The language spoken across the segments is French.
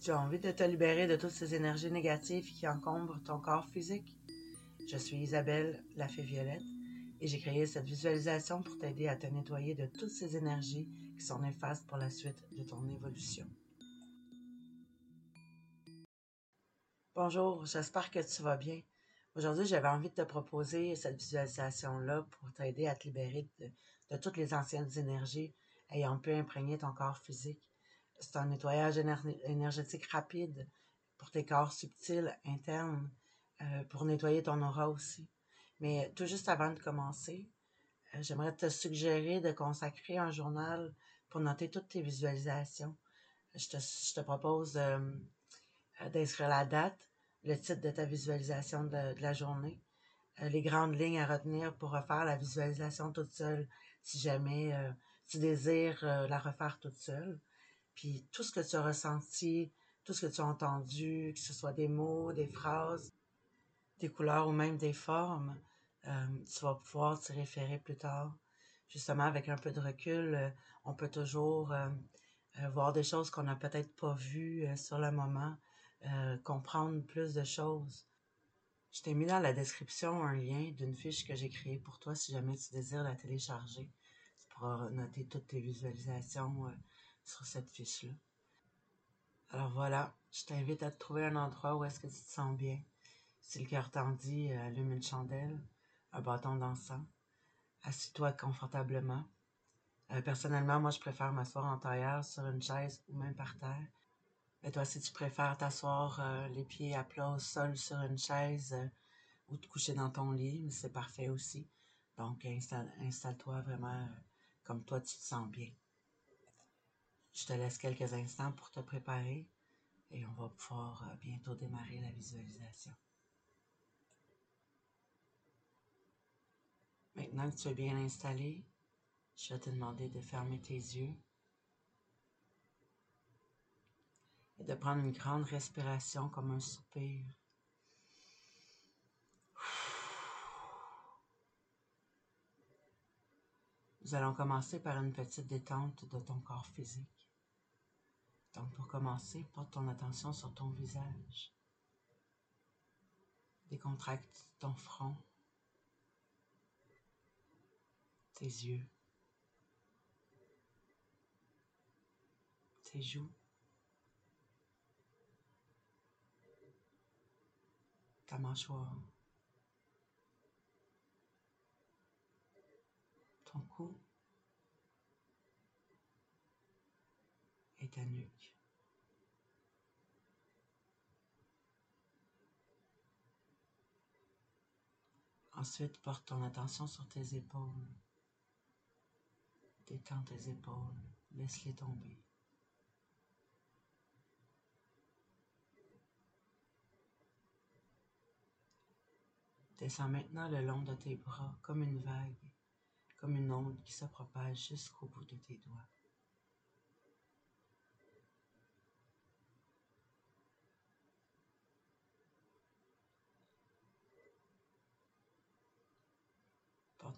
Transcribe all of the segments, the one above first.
Tu as envie de te libérer de toutes ces énergies négatives qui encombrent ton corps physique? Je suis Isabelle, la fée violette, et j'ai créé cette visualisation pour t'aider à te nettoyer de toutes ces énergies qui sont néfastes pour la suite de ton évolution. Bonjour, j'espère que tu vas bien. Aujourd'hui, j'avais envie de te proposer cette visualisation-là pour t'aider à te libérer de, de, toutes les anciennes énergies ayant pu imprégner ton corps physique c'est un nettoyage énergétique rapide pour tes corps subtils internes, euh, pour nettoyer ton aura aussi. Mais tout juste avant de commencer, euh, j'aimerais te suggérer de consacrer un journal pour noter toutes tes visualisations. Je te, propose euh, d'inscrire la date, le titre de ta visualisation de la journée, les grandes lignes à retenir pour refaire la visualisation toute seule, si jamais tu désires la refaire toute seule. Puis tout ce que tu as ressenti, tout ce que tu as entendu, que ce soit des mots, des phrases, des couleurs ou même des formes, euh, tu vas pouvoir t'y référer plus tard. Justement, avec un peu de recul, euh, on peut toujours euh, voir des choses qu'on n'a peut-être pas vues sur le moment, comprendre plus de choses. Je t'ai mis dans la description un lien d'une fiche que j'ai créée pour toi si jamais tu désires la télécharger. Tu pourras noter toutes tes visualisations sur cette fiche-là. Alors voilà, je t'invite à te trouver un endroit où est-ce que tu te sens bien. Si le cœur t'en dit, euh, allume une chandelle, un bâton d'encens. Assis-toi confortablement. Euh, personnellement, moi, je préfère m'asseoir en tailleur sur une chaise ou même par terre. Mais toi, si tu préfères t'asseoir euh, les pieds à plat au sol sur une chaise ou te coucher dans ton lit, c'est parfait aussi. Donc, installe-toi vraiment comme toi, tu te sens bien. Je te laisse quelques instants pour te préparer et on va pouvoir euh, bientôt démarrer la visualisation. Maintenant que tu es bien installé, je vais te demander de fermer tes yeux et de prendre une grande respiration comme un soupir. Nous allons commencer par une petite détente de ton corps physique. Donc pour commencer, porte ton attention sur ton visage. Décontracte ton front, tes yeux, tes joues, ta mâchoire. ton cou et ta nuque. Ensuite, porte ton attention sur tes épaules. Détends tes épaules, laisse-les tomber. Descends maintenant le long de tes bras comme une vague comme une onde qui se propage jusqu'au bout de tes doigts.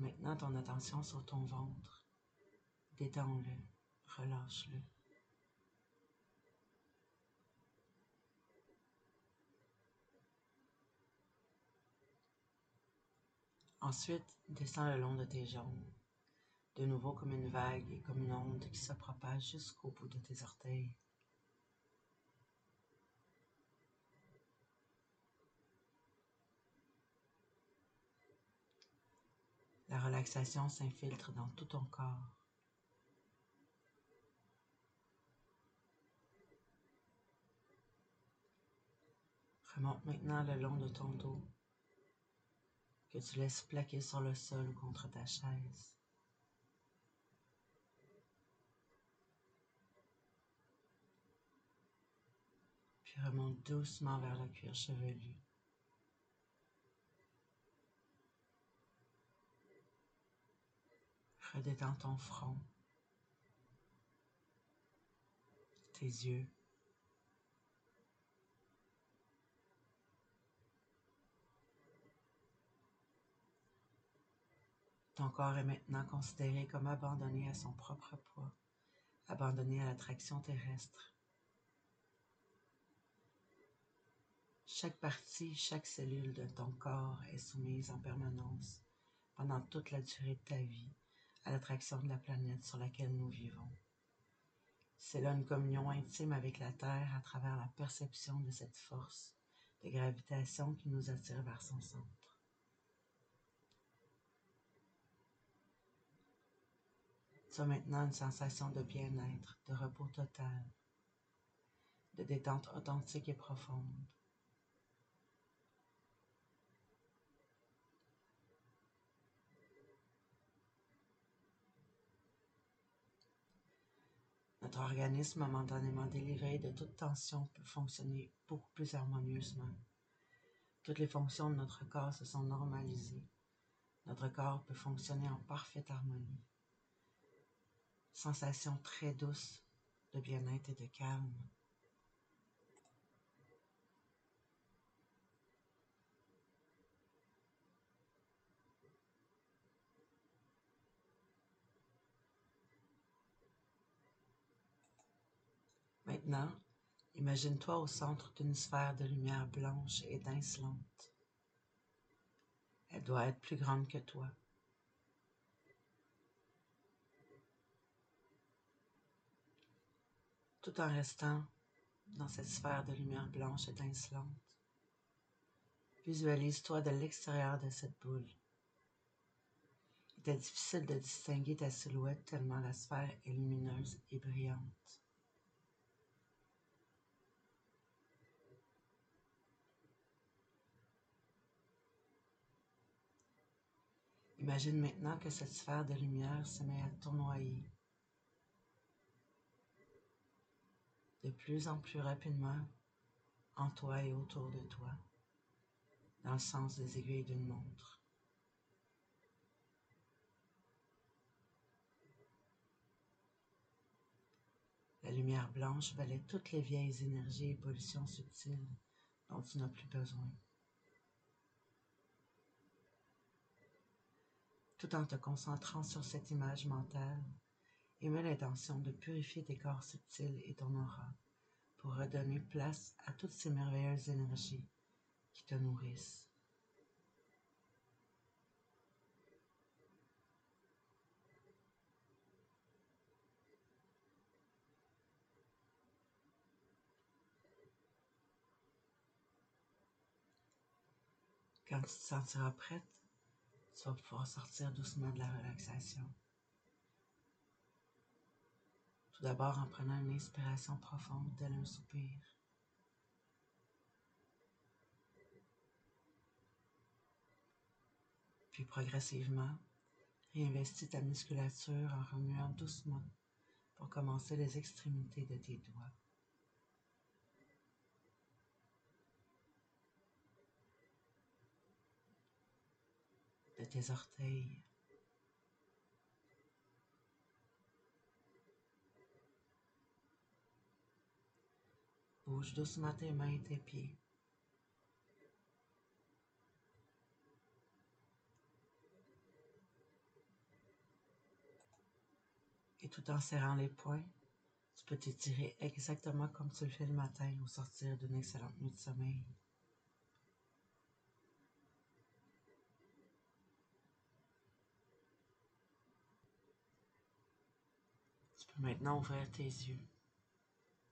Maintenant ton attention sur ton ventre. Détends-le, relâche-le. Ensuite, descends le long de tes jambes, de nouveau comme une vague et comme une onde qui se propage jusqu'au bout de tes orteils. La relaxation s'infiltre dans tout ton corps. Remonte maintenant le long de ton dos que tu laisses plaquer sur le sol ou contre ta chaise. Puis remonte doucement vers le cuir chevelu. Redétends ton front, tes yeux, Ton corps est maintenant considéré comme abandonné à son propre poids, abandonné à l'attraction terrestre. Chaque partie, chaque cellule de ton corps est soumise en permanence, pendant toute la durée de ta vie, à l'attraction de la planète sur laquelle nous vivons. C'est là une communion intime avec la Terre à travers la perception de cette force de gravitation qui nous attire vers son centre. Tu as maintenant une sensation de bien-être, de repos total, de détente authentique et profonde. Organisme momentanément délivré de toute tension peut fonctionner beaucoup plus harmonieusement. Toutes les fonctions de notre corps se sont normalisées. Notre corps peut fonctionner en parfaite harmonie. Sensation très douce de bien-être et de calme. Maintenant, imagine-toi au centre d'une sphère de lumière blanche et étincelante. Elle doit être plus grande que toi. Tout en restant dans cette sphère de lumière blanche étincelante, visualise-toi de l'extérieur de cette boule. Il est difficile de distinguer ta silhouette tellement la sphère est lumineuse et brillante. Imagine maintenant que cette sphère de lumière se met à tournoyer de plus en plus rapidement en toi et autour de toi, dans le sens des aiguilles d'une montre. La lumière blanche valait toutes les vieilles énergies et pollutions subtiles dont tu n'as plus besoin. Tout en te concentrant sur cette image mentale, et mets l'intention de purifier tes corps subtils et ton aura pour redonner place à toutes ces merveilleuses énergies qui te nourrissent. Quand tu te sentiras prête, tu vas pouvoir sortir doucement de la relaxation. Tout d'abord en prenant une inspiration profonde tel un soupir. Puis progressivement, réinvestis ta musculature en remuant doucement pour commencer les extrémités de tes doigts. De tes orteils. Bouge doucement tes mains et tes pieds. Et tout en serrant les poings, tu peux t'étirer exactement comme tu le fais le matin au sortir d'une excellente nuit de sommeil. Maintenant ouvrir tes yeux.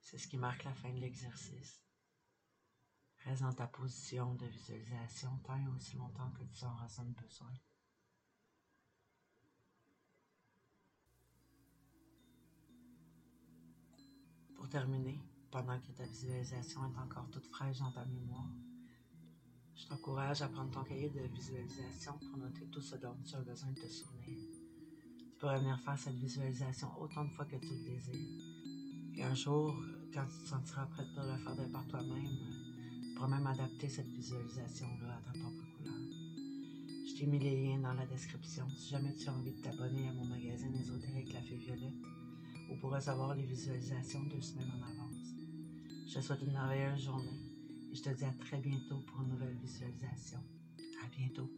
C'est ce qui marque la fin de l'exercice. Reste dans ta position de visualisation tant et aussi longtemps que tu en ressens besoin. Pour terminer, pendant que ta visualisation est encore toute fraîche dans ta mémoire, je t'encourage à prendre ton cahier de visualisation pour noter tout ce dont tu as besoin de te souvenir. Tu peux venir faire cette visualisation autant de fois que tu le désires. Et un jour, quand tu te sentiras prête pour le faire de par toi-même, tu pourras même adapter cette visualisation-là à ta propre couleur. Je t'ai mis les liens dans la description si jamais tu as envie de t'abonner à mon magazine ésotérique La Fée Violette ou pour recevoir les visualisations deux semaines en avance. Je te souhaite une merveilleuse journée et je te dis à très bientôt pour une nouvelle visualisation. À bientôt.